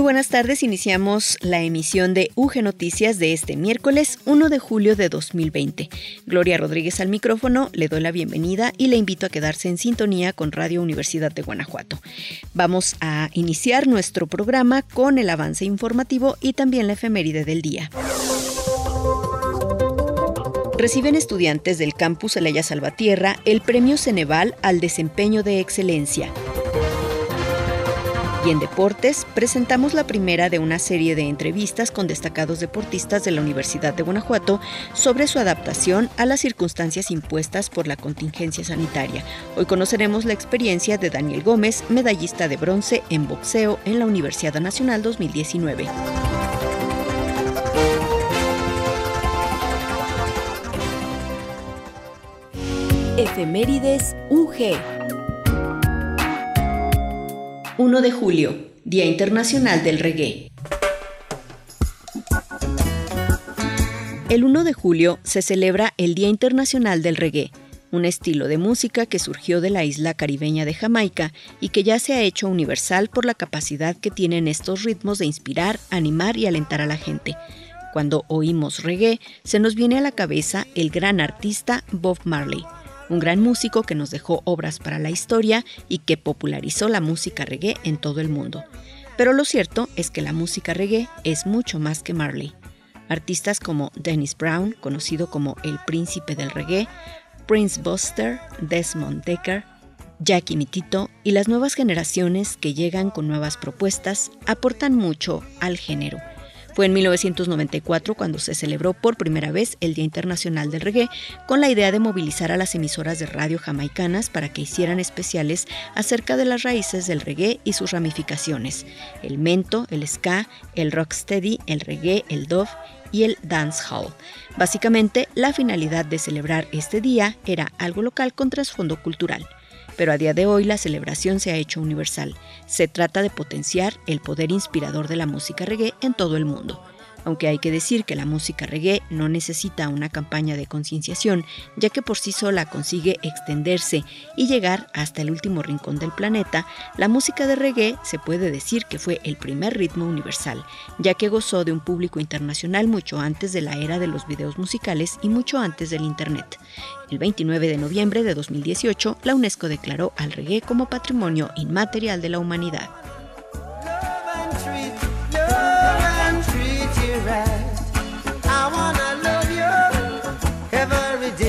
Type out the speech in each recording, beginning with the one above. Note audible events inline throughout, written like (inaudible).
Muy buenas tardes, iniciamos la emisión de UG Noticias de este miércoles 1 de julio de 2020. Gloria Rodríguez al micrófono, le doy la bienvenida y le invito a quedarse en sintonía con Radio Universidad de Guanajuato. Vamos a iniciar nuestro programa con el avance informativo y también la efeméride del día. Reciben estudiantes del campus Elaya Salvatierra el Premio Ceneval al Desempeño de Excelencia. Y en deportes, presentamos la primera de una serie de entrevistas con destacados deportistas de la Universidad de Guanajuato sobre su adaptación a las circunstancias impuestas por la contingencia sanitaria. Hoy conoceremos la experiencia de Daniel Gómez, medallista de bronce en boxeo en la Universidad Nacional 2019. Efemérides UG. 1 de julio, Día Internacional del Reggae. El 1 de julio se celebra el Día Internacional del Reggae, un estilo de música que surgió de la isla caribeña de Jamaica y que ya se ha hecho universal por la capacidad que tienen estos ritmos de inspirar, animar y alentar a la gente. Cuando oímos reggae, se nos viene a la cabeza el gran artista Bob Marley un gran músico que nos dejó obras para la historia y que popularizó la música reggae en todo el mundo. Pero lo cierto es que la música reggae es mucho más que Marley. Artistas como Dennis Brown, conocido como el príncipe del reggae, Prince Buster, Desmond Decker, Jackie Mitito y las nuevas generaciones que llegan con nuevas propuestas aportan mucho al género fue en 1994 cuando se celebró por primera vez el Día Internacional del Reggae, con la idea de movilizar a las emisoras de radio jamaicanas para que hicieran especiales acerca de las raíces del reggae y sus ramificaciones, el mento, el ska, el rocksteady, el reggae, el dove y el dancehall. Básicamente, la finalidad de celebrar este día era algo local con trasfondo cultural pero a día de hoy la celebración se ha hecho universal. Se trata de potenciar el poder inspirador de la música reggae en todo el mundo aunque hay que decir que la música reggae no necesita una campaña de concienciación, ya que por sí sola consigue extenderse y llegar hasta el último rincón del planeta, la música de reggae se puede decir que fue el primer ritmo universal, ya que gozó de un público internacional mucho antes de la era de los videos musicales y mucho antes del Internet. El 29 de noviembre de 2018, la UNESCO declaró al reggae como patrimonio inmaterial de la humanidad.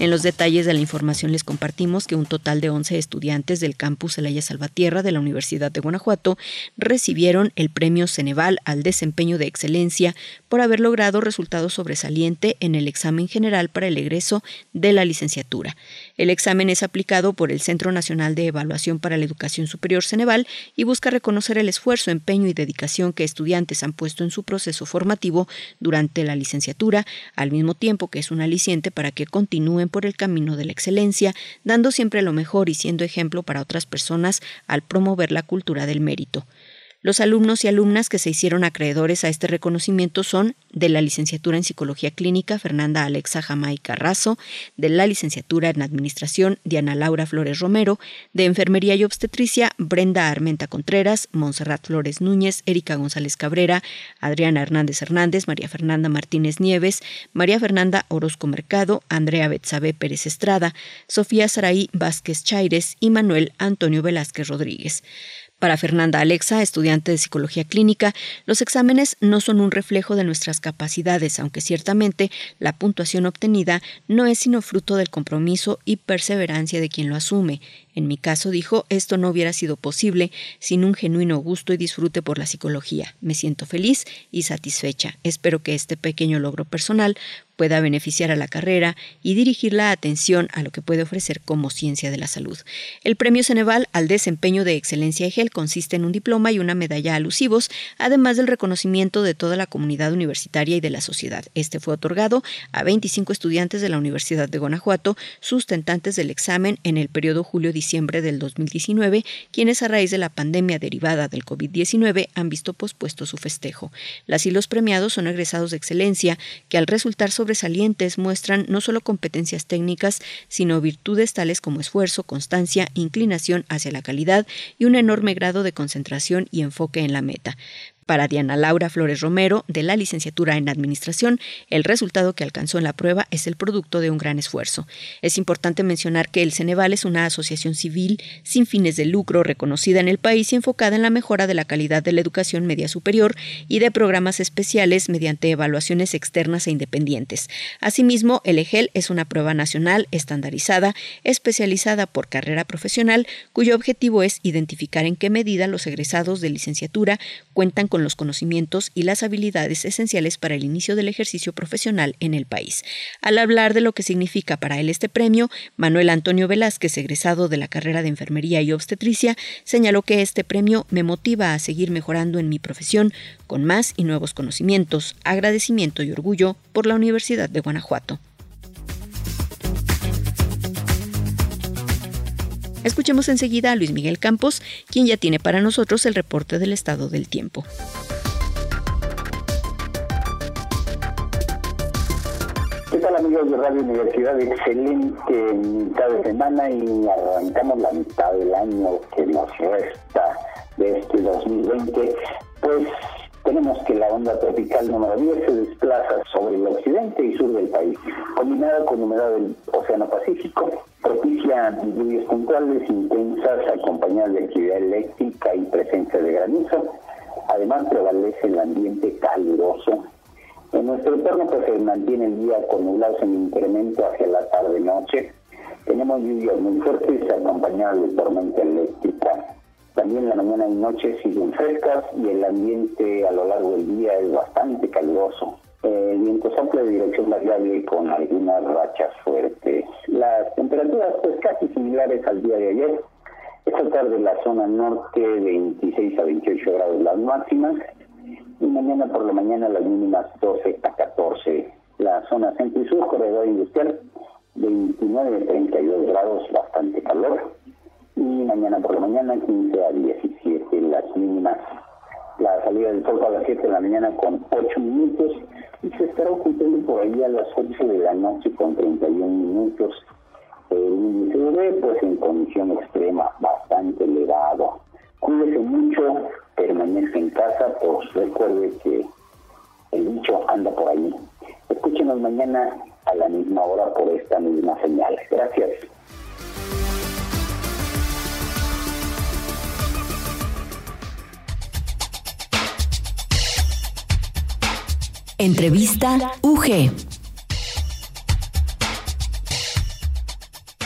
En los detalles de la información les compartimos que un total de 11 estudiantes del campus Elaya Salvatierra de la Universidad de Guanajuato recibieron el premio Ceneval al desempeño de excelencia por haber logrado resultados sobresaliente en el examen general para el egreso de la licenciatura. El examen es aplicado por el Centro Nacional de Evaluación para la Educación Superior Ceneval y busca reconocer el esfuerzo, empeño y dedicación que estudiantes han puesto en su proceso formativo durante la licenciatura, al mismo tiempo que es un aliciente para que continúen por el camino de la excelencia, dando siempre lo mejor y siendo ejemplo para otras personas al promover la cultura del mérito. Los alumnos y alumnas que se hicieron acreedores a este reconocimiento son de la licenciatura en Psicología Clínica Fernanda Alexa Jamay Carrazo, de la licenciatura en Administración Diana Laura Flores Romero, de Enfermería y Obstetricia Brenda Armenta Contreras, Montserrat Flores Núñez, Erika González Cabrera, Adriana Hernández Hernández, María Fernanda Martínez Nieves, María Fernanda Orozco Mercado, Andrea Betsabe Pérez Estrada, Sofía Saraí Vázquez Chaires y Manuel Antonio Velázquez Rodríguez. Para Fernanda Alexa, estudiante de psicología clínica, los exámenes no son un reflejo de nuestras capacidades, aunque ciertamente la puntuación obtenida no es sino fruto del compromiso y perseverancia de quien lo asume. En mi caso, dijo, esto no hubiera sido posible sin un genuino gusto y disfrute por la psicología. Me siento feliz y satisfecha. Espero que este pequeño logro personal pueda beneficiar a la carrera y dirigir la atención a lo que puede ofrecer como ciencia de la salud. El premio Ceneval al desempeño de excelencia EGEL consiste en un diploma y una medalla alusivos, además del reconocimiento de toda la comunidad universitaria y de la sociedad. Este fue otorgado a 25 estudiantes de la Universidad de Guanajuato, sustentantes del examen en el periodo julio-diciembre del 2019, quienes a raíz de la pandemia derivada del COVID-19 han visto pospuesto su festejo. Las y los premiados son egresados de excelencia que al resultar sobresalientes muestran no solo competencias técnicas, sino virtudes tales como esfuerzo, constancia, inclinación hacia la calidad y un enorme grado de concentración y enfoque en la meta. Para Diana Laura Flores Romero, de la licenciatura en Administración, el resultado que alcanzó en la prueba es el producto de un gran esfuerzo. Es importante mencionar que el Ceneval es una asociación civil sin fines de lucro reconocida en el país y enfocada en la mejora de la calidad de la educación media superior y de programas especiales mediante evaluaciones externas e independientes. Asimismo, el EGEL es una prueba nacional estandarizada, especializada por carrera profesional, cuyo objetivo es identificar en qué medida los egresados de licenciatura cuentan con los conocimientos y las habilidades esenciales para el inicio del ejercicio profesional en el país. Al hablar de lo que significa para él este premio, Manuel Antonio Velázquez, egresado de la carrera de Enfermería y Obstetricia, señaló que este premio me motiva a seguir mejorando en mi profesión con más y nuevos conocimientos, agradecimiento y orgullo por la Universidad de Guanajuato. Escuchemos enseguida a Luis Miguel Campos, quien ya tiene para nosotros el reporte del estado del tiempo. ¿Qué tal amigos de Radio Universidad? Excelente mitad de semana y arrancamos la mitad del año que nos resta de este 2020. Pues tenemos que la onda tropical número 10 se desplaza sobre el occidente y sur del país, combinada con humedad del Océano Pacífico, propicia lluvias puntuales intensas acompañadas de actividad eléctrica y presencia de granizo. Además prevalece el ambiente caluroso. En nuestro entorno pues, se mantiene el día con nublados en incremento hacia la tarde-noche. Tenemos lluvias muy fuertes acompañadas de tormenta eléctrica. También la mañana y noche siguen frescas y el ambiente a lo largo del día es bastante caluroso. El viento sopla de dirección variable con algunas rachas fuertes. Las temperaturas pues casi similares al día de ayer. Esta tarde la zona norte 26 a 28 grados las máximas y mañana por la mañana las mínimas 12 a 14. La zona centro y sur, corredor industrial 29 a 32 grados, bastante calor y mañana por la mañana 15 a 17 las mínimas. La salida del sol a las 7 de la mañana con 8 minutos y se estará ocultando por ahí a las 8 de la noche con 31 minutos. El índice de pues en condición extrema, bastante elevado. Cuídese mucho, permanezca en casa, pues recuerde que el bicho anda por ahí. Escúchenos mañana a la misma hora por esta misma señal. Gracias. Entrevista UG.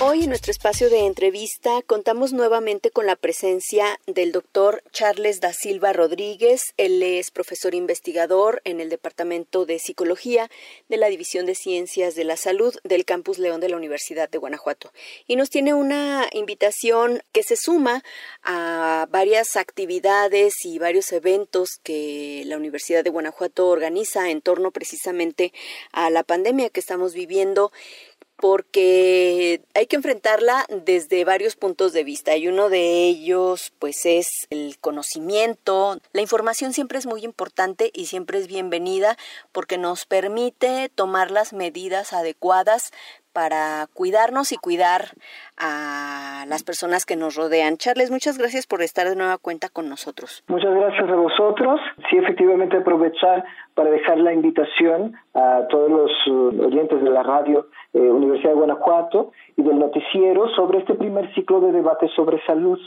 Hoy en nuestro espacio de entrevista contamos nuevamente con la presencia del doctor Charles da Silva Rodríguez. Él es profesor investigador en el Departamento de Psicología de la División de Ciencias de la Salud del Campus León de la Universidad de Guanajuato. Y nos tiene una invitación que se suma a varias actividades y varios eventos que la Universidad de Guanajuato organiza en torno precisamente a la pandemia que estamos viviendo porque hay que enfrentarla desde varios puntos de vista y uno de ellos pues es el conocimiento. La información siempre es muy importante y siempre es bienvenida porque nos permite tomar las medidas adecuadas para cuidarnos y cuidar a las personas que nos rodean. Charles, muchas gracias por estar de nueva cuenta con nosotros. Muchas gracias a vosotros. Sí, efectivamente aprovechar para dejar la invitación a todos los uh, oyentes de la radio eh, Universidad de Guanajuato y del noticiero sobre este primer ciclo de debate sobre salud.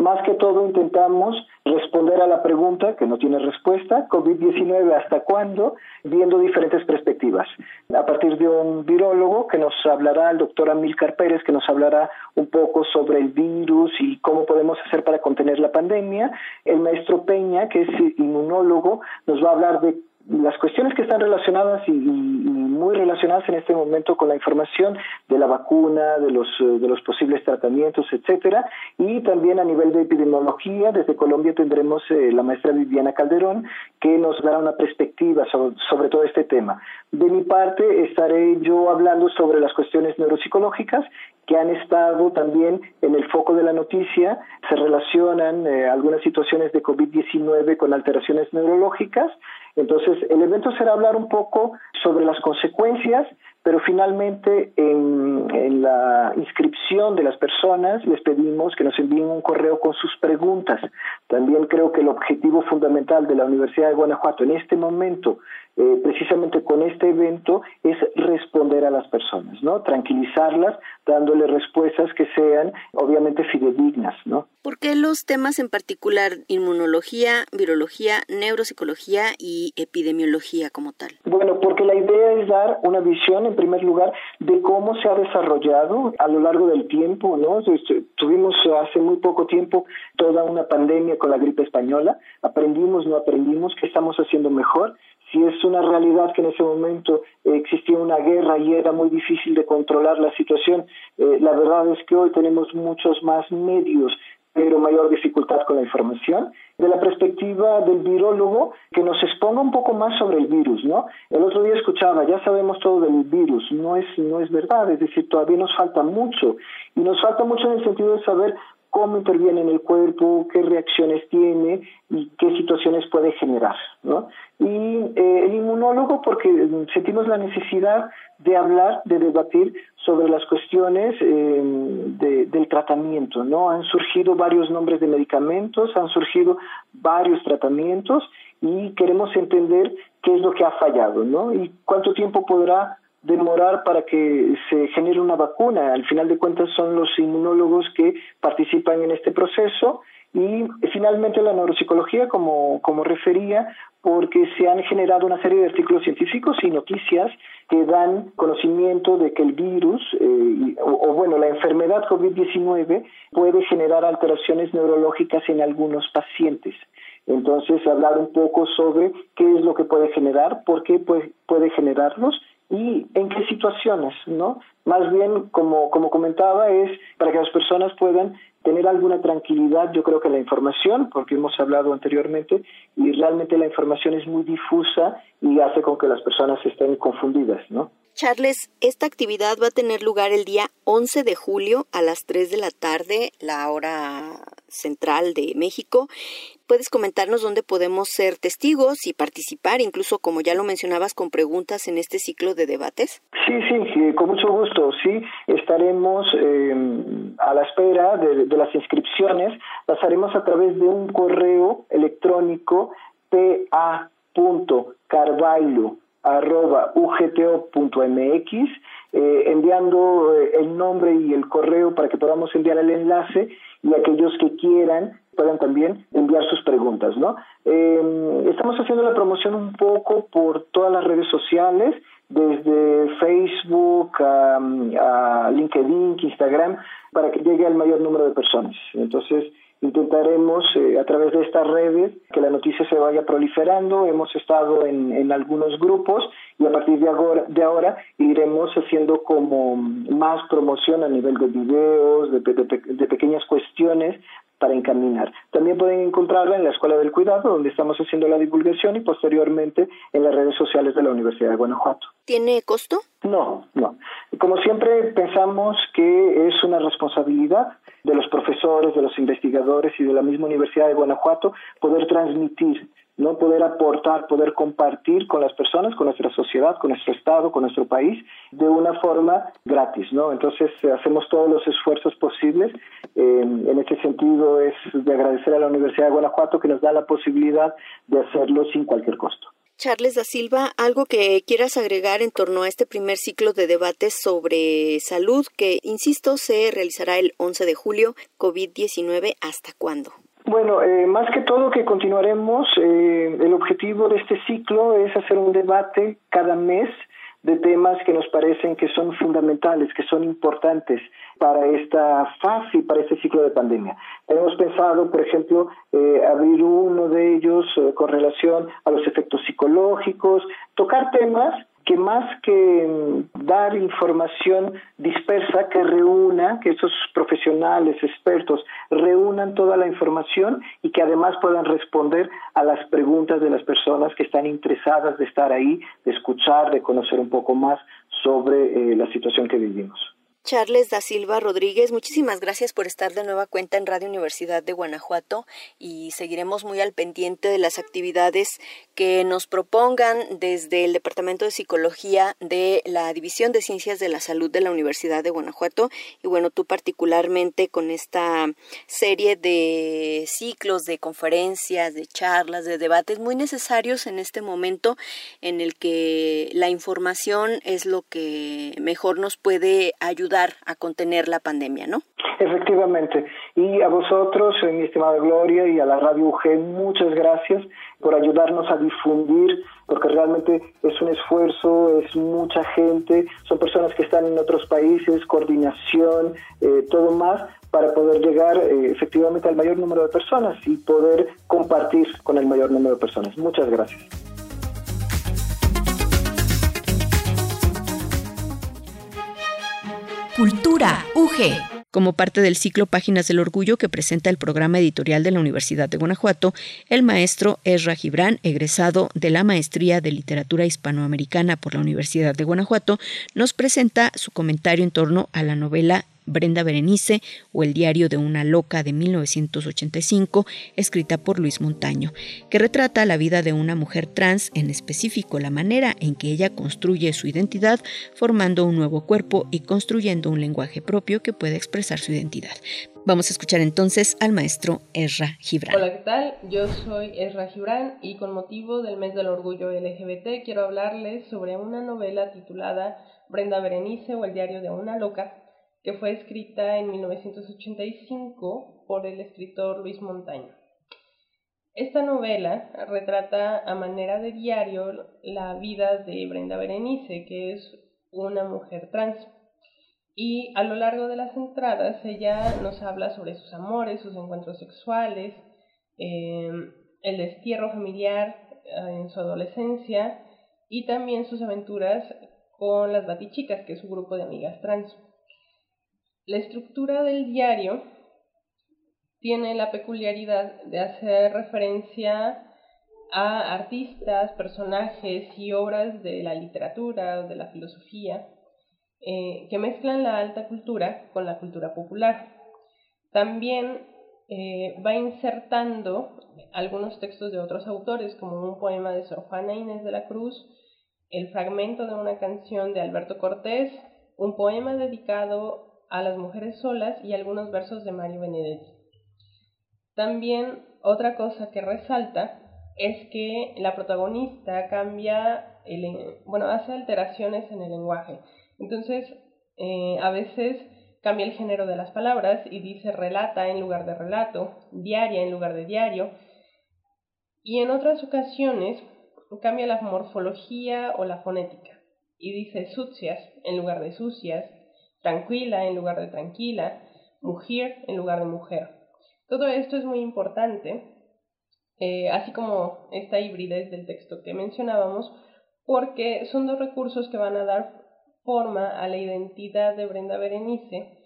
Más que todo intentamos responder a la pregunta que no tiene respuesta, COVID-19 hasta cuándo, viendo diferentes perspectivas. A partir de un virólogo que nos hablará, el doctor Amílcar Pérez, que nos hablará un poco sobre el virus y cómo podemos hacer para contener la pandemia. El maestro Peña, que es inmunólogo, nos va a hablar de las cuestiones que están relacionadas y, muy relacionadas en este momento con la información de la vacuna, de los, de los posibles tratamientos, etcétera, y también a nivel de epidemiología, desde Colombia tendremos eh, la maestra Viviana Calderón, que nos dará una perspectiva sobre, sobre todo este tema. De mi parte, estaré yo hablando sobre las cuestiones neuropsicológicas que han estado también en el foco de la noticia. Se relacionan eh, algunas situaciones de COVID-19 con alteraciones neurológicas. Entonces, el evento será hablar un poco sobre las consecuencias, pero finalmente en, en, la inscripción de las personas les pedimos que nos envíen un correo con sus preguntas. También creo que el objetivo fundamental de la Universidad de Guanajuato en este momento eh, precisamente con este evento es responder a las personas, ¿no? Tranquilizarlas, dándole respuestas que sean obviamente fidedignas, ¿no? ¿Por qué los temas en particular inmunología, virología, neuropsicología y epidemiología como tal? Bueno, porque la idea es dar una visión en primer lugar de cómo se ha desarrollado a lo largo del tiempo, ¿no? Este, tuvimos hace muy poco tiempo toda una pandemia con la gripe española, aprendimos, no aprendimos, qué estamos haciendo mejor si es una realidad que en ese momento existía una guerra y era muy difícil de controlar la situación, eh, la verdad es que hoy tenemos muchos más medios pero mayor dificultad con la información. De la perspectiva del virólogo, que nos exponga un poco más sobre el virus, ¿no? El otro día escuchaba, ya sabemos todo del virus, no es, no es verdad, es decir, todavía nos falta mucho. Y nos falta mucho en el sentido de saber cómo interviene en el cuerpo, qué reacciones tiene y qué situaciones puede generar. ¿no? Y eh, el inmunólogo, porque sentimos la necesidad de hablar, de debatir sobre las cuestiones eh, del tratamiento. ¿no? Han surgido varios nombres de medicamentos, han surgido varios tratamientos y queremos entender qué es lo que ha fallado ¿no? y cuánto tiempo podrá demorar para que se genere una vacuna. Al final de cuentas son los inmunólogos que participan en este proceso y finalmente la neuropsicología, como, como refería, porque se han generado una serie de artículos científicos y noticias que dan conocimiento de que el virus, eh, o, bueno, la enfermedad COVID-19 puede generar alteraciones neurológicas en algunos pacientes. Entonces, hablar un poco sobre qué es lo que puede generar, por qué puede, puede generarlos y en qué situaciones, ¿no? Más bien, como, como comentaba, es para que las personas puedan tener alguna tranquilidad, yo creo que la información, porque hemos hablado anteriormente, y realmente la información es muy difusa y hace con que las personas estén confundidas, ¿no? Charles, esta actividad va a tener lugar el día 11 de julio a las 3 de la tarde, la hora central de México. ¿Puedes comentarnos dónde podemos ser testigos y participar, incluso como ya lo mencionabas, con preguntas en este ciclo de debates? Sí, sí, con mucho gusto. Sí, estaremos eh, a la espera de, las inscripciones. Las haremos a través de un correo electrónico pa.carvalho arroba ugto.mx, eh, enviando eh, el nombre y el correo para que podamos enviar el enlace y aquellos que quieran puedan también enviar sus preguntas, ¿no? Eh, estamos haciendo la promoción un poco por todas las redes sociales, desde Facebook a LinkedIn, Instagram, para que llegue al mayor número de personas. Entonces, Intentaremos eh, a través de estas redes que la noticia se vaya proliferando. Hemos estado en, algunos grupos y a partir de ahora, de iremos haciendo como más promoción a nivel de videos, de, de pequeñas cuestiones para encaminar. También pueden encontrarla en la Escuela del Cuidado, donde estamos haciendo la divulgación y posteriormente en las redes sociales de la Universidad de Guanajuato. ¿Tiene costo? No, no. Como siempre pensamos que es una responsabilidad de los profesores, de los investigadores y de la misma Universidad de Guanajuato poder transmitir no poder aportar, poder compartir con las personas, con nuestra sociedad, con nuestro Estado, con nuestro país, de una forma gratis, ¿no? Entonces hacemos todos los esfuerzos posibles. Eh, en este sentido es de agradecer a la Universidad de Guanajuato que nos da la posibilidad de hacerlo sin cualquier costo. Charles da Silva, algo que quieras agregar en torno a este primer ciclo de debates sobre salud que, insisto, se realizará el 11 de julio, COVID-19, ¿hasta cuándo? Bueno, eh, más que todo que continuaremos, eh, el objetivo de este ciclo es hacer un debate cada mes de temas que nos parecen que son fundamentales, que son importantes para esta fase y para este ciclo de pandemia. Hemos pensado, por ejemplo, eh, abrir uno de ellos eh, con relación a los efectos psicológicos, tocar temas que más que dar información dispersa, que reúna, que esos profesionales, expertos, reúnan toda la información y que además puedan responder a las preguntas de las personas que están interesadas de estar ahí, de escuchar, de conocer un poco más sobre eh, la situación que vivimos. Charles da Silva Rodríguez, muchísimas gracias por estar de nueva cuenta en Radio Universidad de Guanajuato y seguiremos muy al pendiente de las actividades que nos propongan desde el Departamento de Psicología de la División de Ciencias de la Salud de la Universidad de Guanajuato. Y bueno, tú particularmente con esta serie de ciclos, de conferencias, de charlas, de debates muy necesarios en este momento en el que la información es lo que mejor nos puede ayudar a contener la pandemia, ¿no? Efectivamente. Y a vosotros, eh, mi estimada Gloria, y a la Radio UG, muchas gracias por ayudarnos a difundir, porque realmente es un esfuerzo, es mucha gente, son personas que están en otros países, coordinación, eh, todo más, para poder llegar eh, efectivamente al mayor número de personas y poder compartir con el mayor número de personas. Muchas gracias. Cultura UG. Como parte del ciclo Páginas del Orgullo que presenta el programa editorial de la Universidad de Guanajuato, el maestro Ezra Gibran, egresado de la Maestría de Literatura Hispanoamericana por la Universidad de Guanajuato, nos presenta su comentario en torno a la novela Brenda Berenice o El diario de una loca de 1985, escrita por Luis Montaño, que retrata la vida de una mujer trans, en específico la manera en que ella construye su identidad, formando un nuevo cuerpo y construyendo un lenguaje propio que puede expresar su identidad. Vamos a escuchar entonces al maestro Ezra Gibran. Hola, ¿qué tal? Yo soy Ezra Gibran y con motivo del mes del orgullo LGBT quiero hablarles sobre una novela titulada Brenda Berenice o El diario de una loca, que fue escrita en 1985 por el escritor Luis Montaño. Esta novela retrata a manera de diario la vida de Brenda Berenice, que es una mujer trans. Y a lo largo de las entradas ella nos habla sobre sus amores, sus encuentros sexuales, em, el destierro familiar eh, en su adolescencia y también sus aventuras con las Batichicas, que es su grupo de amigas trans. La estructura del diario tiene la peculiaridad de hacer referencia a artistas, personajes y obras de la literatura o de la filosofía eh, que mezclan la alta cultura con la cultura popular. También eh, va insertando algunos textos de otros autores, como un poema de Sor Juana Inés de la Cruz, el fragmento de una canción de Alberto Cortés, un poema dedicado a las mujeres solas y algunos versos de Mario Benedetti. También otra cosa que resalta es que la protagonista cambia, el, bueno, hace alteraciones en el lenguaje. Entonces, eh, a veces cambia el género de las palabras y dice relata en lugar de relato, diaria en lugar de diario. Y en otras ocasiones cambia la morfología o la fonética y dice sucias en lugar de sucias, tranquila en lugar de tranquila, mujer en lugar de mujer. Todo esto es muy importante, eh, así como esta hibridez del texto que mencionábamos, porque son dos recursos que van a dar forma a la identidad de Brenda Berenice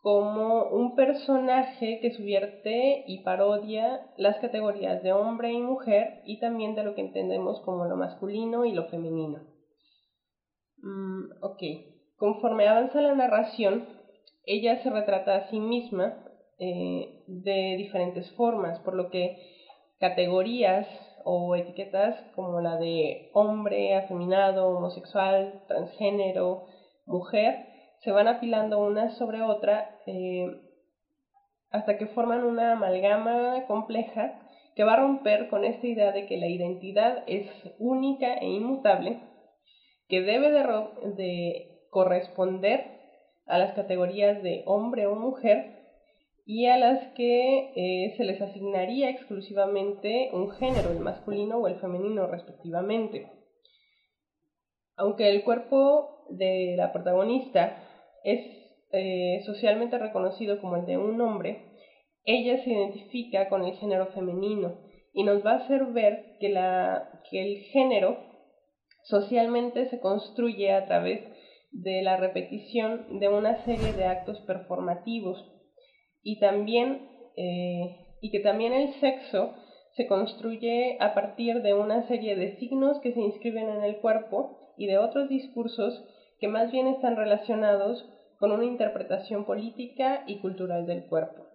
como un personaje que subvierte y parodia las categorías de hombre y mujer y también de lo que entendemos como lo masculino y lo femenino. Mm, Conforme avanza la narración, ella se retrata a sí misma eh, de diferentes formas, por lo que categorías o etiquetas como la de hombre, afeminado, homosexual, transgénero, mujer, se van apilando una sobre otra eh, hasta que forman una amalgama compleja que va a romper con esta idea de que la identidad es única e inmutable, que debe de, de corresponder a las categorías de hombre o mujer y a las que eh, se les asignaría exclusivamente un género, el masculino o el femenino respectivamente. Aunque el cuerpo de la protagonista es eh, socialmente reconocido como el de un hombre, ella se identifica con el género femenino y nos va a hacer ver que, la, que el género socialmente se construye a través de la repetición de una serie de actos performativos y también eh, y que también el sexo se construye a partir de una serie de signos que se inscriben en el cuerpo y de otros discursos que más bien están relacionados con una interpretación política y cultural del cuerpo.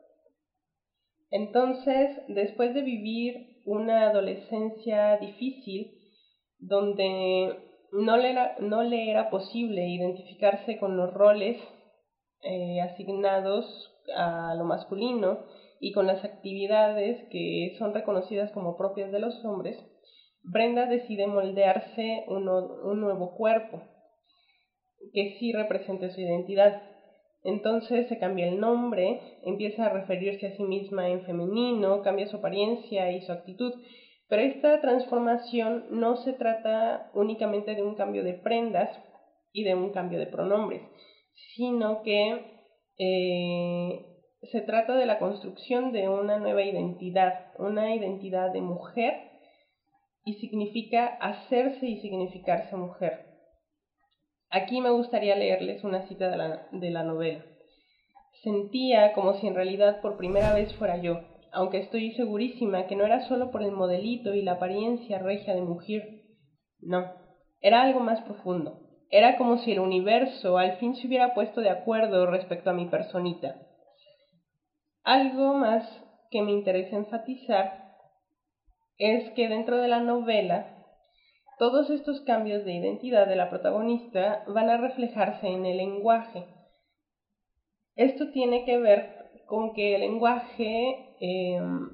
Entonces, después de vivir una adolescencia difícil, donde no le era, no le era posible identificarse con los roles eh, asignados a lo masculino y con las actividades que son reconocidas como propias de los hombres, Brenda decide moldearse un, un nuevo cuerpo que sí represente su identidad. Entonces se cambia el nombre, empieza a referirse a sí misma en femenino, cambia su apariencia y su actitud. Pero esta transformación no se trata únicamente de un cambio de prendas y de un cambio de pronombres, sino que eh, se trata de la construcción de una nueva identidad, una identidad de mujer y significa hacerse y significarse mujer. Aquí me gustaría leerles una cita de la, de la novela. Sentía como si en realidad por primera vez fuera yo, aunque estoy segurísima que no era solo por el modelito y la apariencia regia de mujer. No, era algo más profundo. Era como si el universo al fin se hubiera puesto de acuerdo respecto a mi personita. Algo más que me interesa enfatizar es que dentro de la novela todos estos cambios de identidad de la protagonista van a reflejarse en el lenguaje. Esto tiene que ver con que el lenguaje em,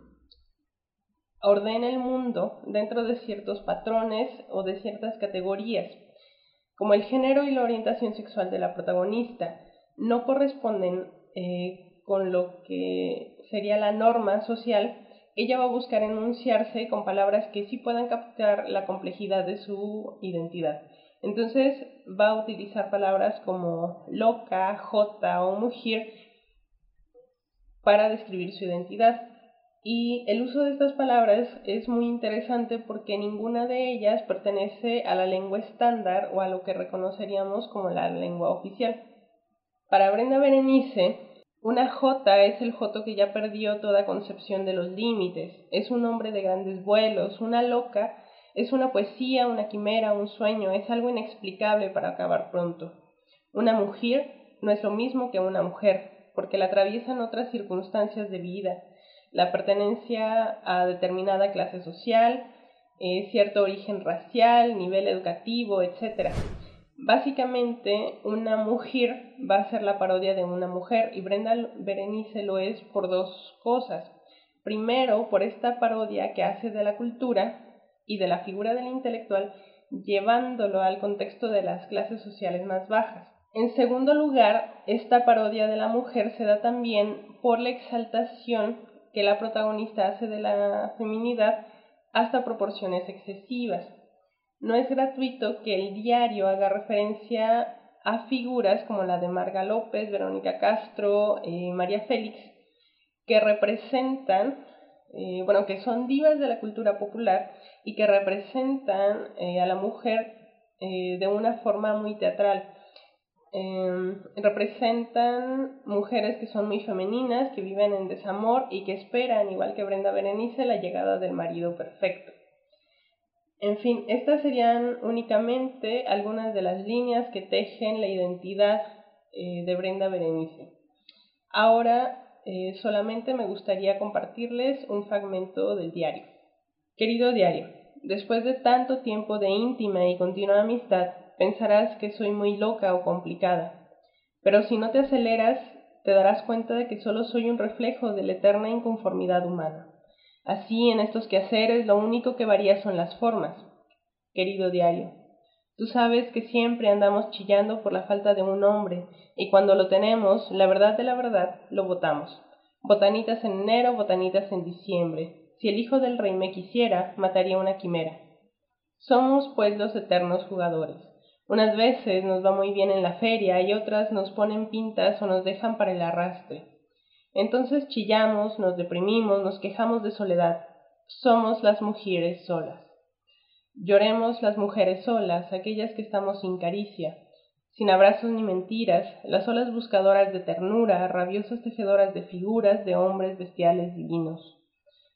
ordena el mundo dentro de ciertos patrones o de ciertas categorías, como el género y la orientación sexual de la protagonista no corresponden eh, con lo que sería la norma social ella va a buscar enunciarse con palabras que sí puedan captar la complejidad de su identidad. Entonces va a utilizar palabras como loca, jota o mujer para describir su identidad. Y el uso de estas palabras es muy interesante porque ninguna de ellas pertenece a la lengua estándar o a lo que reconoceríamos como la lengua oficial. Para Brenda Berenice, una J es el Joto que ya perdió toda concepción de los límites, es un hombre de grandes vuelos, una loca es una poesía, una quimera, un sueño, es algo inexplicable para acabar pronto. Una mujer no es lo mismo que una mujer, porque la atraviesan otras circunstancias de vida, la pertenencia a determinada clase social, eh, cierto origen racial, nivel educativo, etc. Básicamente, una mujer va a ser la parodia de una mujer y Brenda Berenice lo es por dos cosas. Primero, por esta parodia que hace de la cultura y de la figura del intelectual, llevándolo al contexto de las clases sociales más bajas. En segundo lugar, esta parodia de la mujer se da también por la exaltación que la protagonista hace de la feminidad hasta proporciones excesivas. No es gratuito que el diario haga referencia a figuras como la de Marga López, Verónica Castro, eh, María Félix, que representan, eh, bueno, que son divas de la cultura popular y que representan eh, a la mujer de una forma muy teatral. Em, representan mujeres que son muy femeninas, que viven en desamor y que esperan, igual que Brenda Berenice, la llegada del marido perfecto. En fin, estas serían únicamente algunas de las líneas que tejen la identidad eh, de Brenda Berenice. Ahora eh, solamente me gustaría compartirles un fragmento del diario. Querido diario, después de tanto tiempo de íntima y continua amistad, pensarás que soy muy loca o complicada. Pero si no te aceleras, te darás cuenta de que solo soy un reflejo de la eterna inconformidad humana. Así, en estos quehaceres, lo único que varía son las formas. Querido diario, tú sabes que siempre andamos chillando por la falta de un hombre, y cuando lo tenemos, la verdad de la verdad, lo votamos. Botanitas en enero, botanitas en diciembre. Si el hijo del rey me quisiera, mataría una quimera. Somos, pues, los eternos jugadores. Unas veces nos va muy bien en la feria y otras nos ponen pintas o nos dejan para el arrastre. Entonces chillamos, nos deprimimos, nos quejamos de soledad. Somos las mujeres solas. Lloremos las mujeres solas, aquellas que estamos sin caricia, sin abrazos ni mentiras, las solas buscadoras de ternura, rabiosas tejedoras de figuras de hombres bestiales divinos.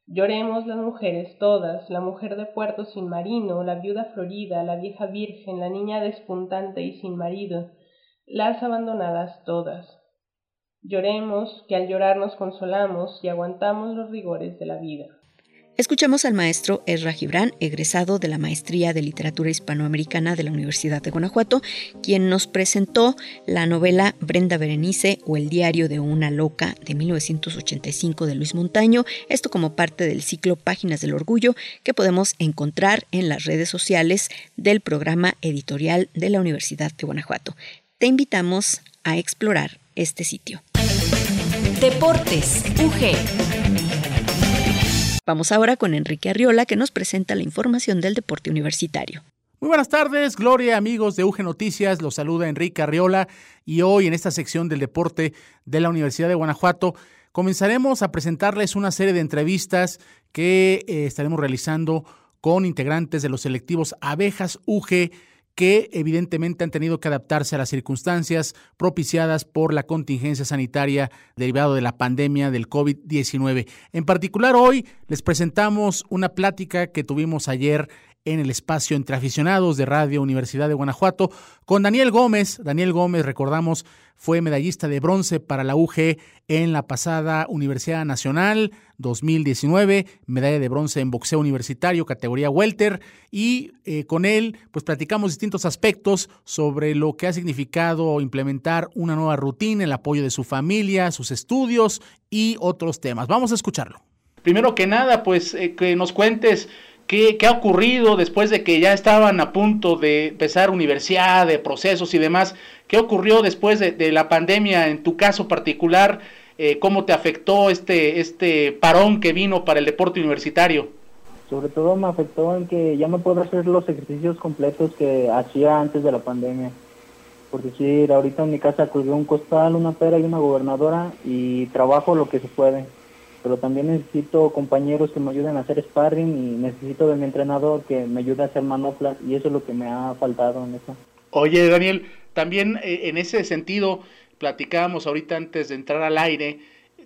Lloremos las mujeres todas, la mujer de puerto sin marino, la viuda florida, la vieja virgen, la niña despuntante y sin marido, las abandonadas todas. Lloremos, que al llorar nos consolamos y aguantamos los rigores de la vida. Escuchamos al maestro Ezra Gibran, egresado de la Maestría de Literatura Hispanoamericana de la Universidad de Guanajuato, quien nos presentó la novela Brenda Berenice o El diario de una loca de 1985 de Luis Montaño, esto como parte del ciclo Páginas del Orgullo que podemos encontrar en las redes sociales del programa editorial de la Universidad de Guanajuato. Te invitamos a explorar este sitio. Deportes UG. Vamos ahora con Enrique Arriola que nos presenta la información del deporte universitario. Muy buenas tardes, Gloria, amigos de UG Noticias, los saluda Enrique Arriola y hoy en esta sección del deporte de la Universidad de Guanajuato comenzaremos a presentarles una serie de entrevistas que eh, estaremos realizando con integrantes de los selectivos Abejas UG que evidentemente han tenido que adaptarse a las circunstancias propiciadas por la contingencia sanitaria derivado de la pandemia del COVID-19. En particular hoy les presentamos una plática que tuvimos ayer en el espacio entre aficionados de Radio Universidad de Guanajuato con Daniel Gómez. Daniel Gómez, recordamos, fue medallista de bronce para la UG en la pasada Universidad Nacional 2019, medalla de bronce en boxeo universitario categoría welter y eh, con él pues platicamos distintos aspectos sobre lo que ha significado implementar una nueva rutina, el apoyo de su familia, sus estudios y otros temas. Vamos a escucharlo. Primero que nada, pues eh, que nos cuentes ¿Qué, ha ocurrido después de que ya estaban a punto de empezar universidad, de procesos y demás? ¿Qué ocurrió después de, la pandemia en tu caso particular? Eh, ¿Cómo te afectó este, este parón que vino para el deporte universitario? Sobre todo me afectó en que ya no puedo hacer los ejercicios completos que hacía antes de la pandemia. Por decir, ahorita en mi casa colgué un costal, una pera y una gobernadora y trabajo lo que se puede pero también necesito compañeros que me ayuden a hacer sparring y necesito de mi entrenador que me ayude a hacer manoplas y eso es lo que me ha faltado en eso. Oye, Daniel, también eh, en ese sentido platicábamos ahorita antes de entrar al aire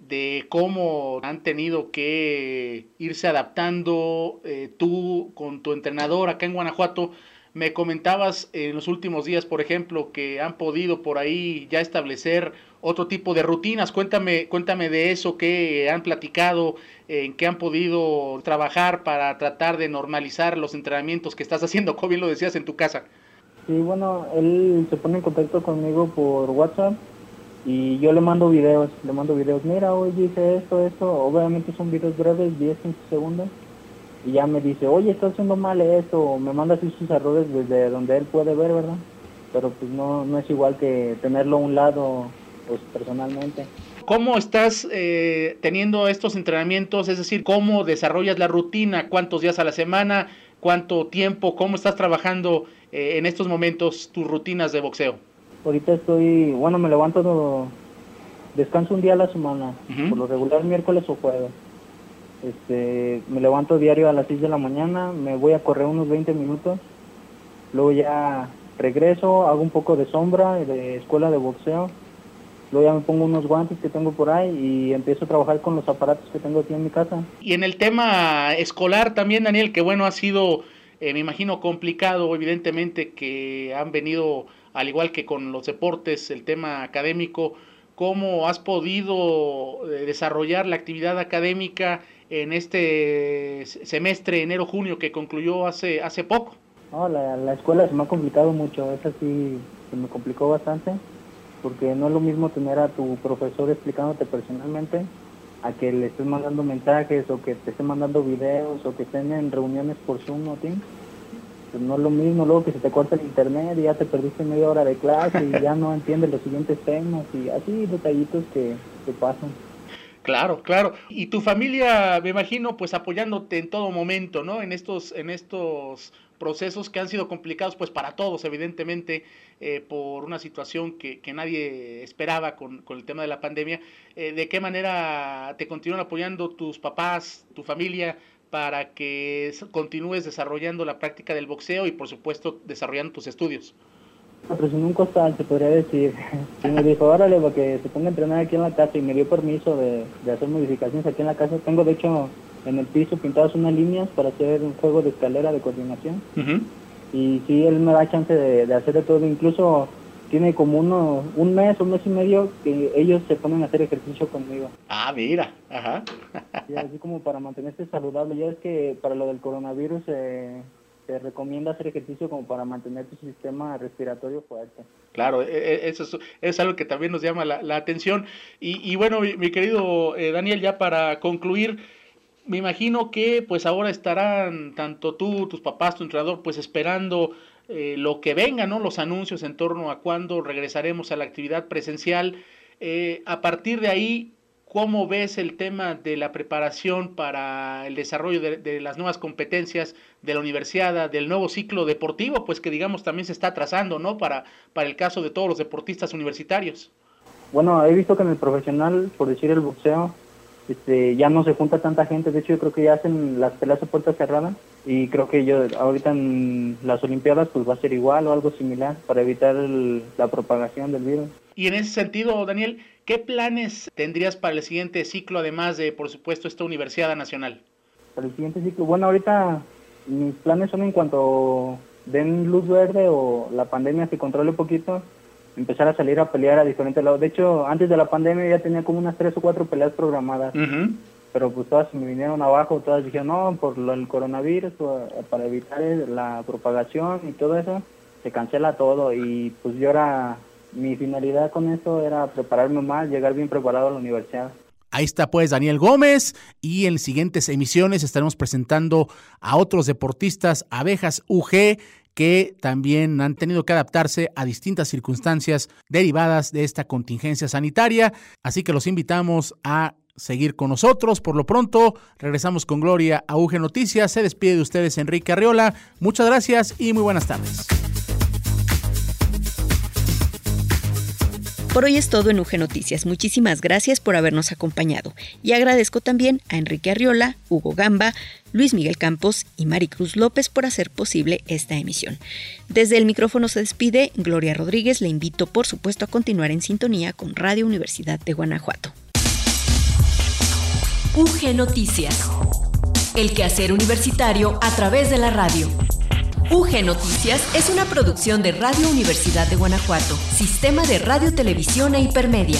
de cómo han tenido que irse adaptando eh, tú con tu entrenador acá en Guanajuato. Me comentabas en los últimos días, por ejemplo, que han podido por ahí ya establecer otro tipo de rutinas. Cuéntame, cuéntame de eso, qué han platicado, en qué han podido trabajar para tratar de normalizar los entrenamientos que estás haciendo, como bien lo decías en tu casa. Sí, bueno, él se pone en contacto conmigo por WhatsApp y yo le mando videos, le mando videos, mira, hoy hice esto, esto, obviamente son videos breves, 10, 15 segundos, y ya me dice, oye, estás haciendo mal esto, me manda así sus errores desde donde él puede ver, ¿verdad? Pero pues no, no es igual que tenerlo a un lado pues personalmente. ¿Cómo estás eh, teniendo estos entrenamientos? Es decir, ¿cómo desarrollas la rutina? ¿Cuántos días a la semana? ¿Cuánto tiempo? ¿Cómo estás trabajando eh, en estos momentos tus rutinas de boxeo? Ahorita estoy, bueno, me levanto, descanso un día a la semana, por lo regular miércoles o jueves. Este, me levanto diario a las 6 de la mañana, me voy a correr unos 20 minutos, luego ya regreso, hago un poco de sombra de escuela de boxeo, Luego ya me pongo unos guantes que tengo por ahí y empiezo a trabajar con los aparatos que tengo aquí en mi casa. Y en el tema escolar también, Daniel, que bueno, ha sido, eh, me imagino, complicado, evidentemente, que han venido, al igual que con los deportes, el tema académico. ¿Cómo has podido eh, desarrollar la actividad académica en este semestre, enero-junio, que concluyó hace, hace poco? No, la, la escuela se me ha complicado mucho, esa sí se me complicó bastante porque no es lo mismo tener a tu profesor explicándote personalmente a que le estés mandando mensajes o que te esté mandando videos o que estén en reuniones por Zoom o Teams. Pues no es lo mismo luego que se te corta el internet y ya te perdiste media hora de clase y ya no entiendes los siguientes temas y así detallitos que, que pasan. Claro, claro. Y tu familia, me imagino, pues apoyándote en todo momento, ¿no? En estos, en estos procesos que han sido complicados pues para todos, evidentemente, eh, por una situación que, nadie esperaba con, el tema de la pandemia. Eh, ¿De qué manera te continúan apoyando tus papás, tu familia, para que continúes desarrollando la práctica del boxeo y, por supuesto, desarrollando tus estudios? En un costal, se podría decir. (laughs) Y me dijo, órale, para que se ponga a entrenar aquí en la casa y me dio permiso de, de hacer modificaciones aquí en la casa. Tengo, de hecho, en el piso pintadas unas líneas para hacer un juego de escalera de coordinación. Y sí, él me da chance de, hacer de todo. Incluso tiene como uno, un mes, un mes y medio que ellos se ponen a hacer ejercicio conmigo. Ah, mira, ajá. y así como para mantenerse saludable. Ya es que para lo del coronavirus eh, se recomienda hacer ejercicio como para mantener tu sistema respiratorio fuerte. Claro, e, e, eso es, algo que también nos llama la, atención. Y, bueno, mi, querido eh, Daniel, ya para concluir, me imagino que pues ahora estarán tanto tú, tus papás, tu entrenador, pues esperando eh, lo que venga, ¿no? Los anuncios en torno a cuándo regresaremos a la actividad presencial. Eh, a partir de ahí, ¿cómo ves el tema de la preparación para el desarrollo de, las nuevas competencias de la universidad, del nuevo ciclo deportivo, pues que digamos también se está trazando, ¿no? Para, para el caso de todos los deportistas universitarios. Bueno, he visto que en el profesional, por decir el boxeo, este, ya no se junta tanta gente, de hecho yo creo que ya hacen las peleas a puerta cerrada y creo que yo ahorita en las Olimpiadas pues va a ser igual o algo similar para evitar la propagación del virus. Y en ese sentido, Daniel, ¿qué planes tendrías para el siguiente ciclo, además de, por supuesto, esta Universidad Nacional? Para el siguiente ciclo, bueno, ahorita mis planes son en cuanto den luz verde o la pandemia se controle un poquito, empezar a salir a pelear a diferentes lados. De hecho, antes de la pandemia ya tenía como unas tres o cuatro peleas programadas. Pero pues todas me vinieron abajo, todas dijeron, no, por el coronavirus, para evitar la propagación y todo eso, se cancela todo. Y pues yo era, mi finalidad con eso era prepararme más, llegar bien preparado a la universidad. Ahí está pues Daniel Gómez y en siguientes emisiones estaremos presentando a otros deportistas, abejas UG, que también han tenido que adaptarse a distintas circunstancias derivadas de esta contingencia sanitaria. Así que los invitamos a seguir con nosotros. Por lo pronto, regresamos con Gloria a UG Noticias. Se despide de ustedes Enrique Arriola. Muchas gracias y muy buenas tardes. Por hoy es todo en UG Noticias. Muchísimas gracias por habernos acompañado. Y agradezco también a Enrique Arriola, Hugo Gamba, Luis Miguel Campos y Maricruz López por hacer posible esta emisión. Desde el micrófono se despide Gloria Rodríguez. Le invito, por supuesto, a continuar en sintonía con Radio Universidad de Guanajuato. UG Noticias. El quehacer universitario a través de la radio. UG Noticias es una producción de Radio Universidad de Guanajuato, Sistema de Radio, Televisión e Hipermedia.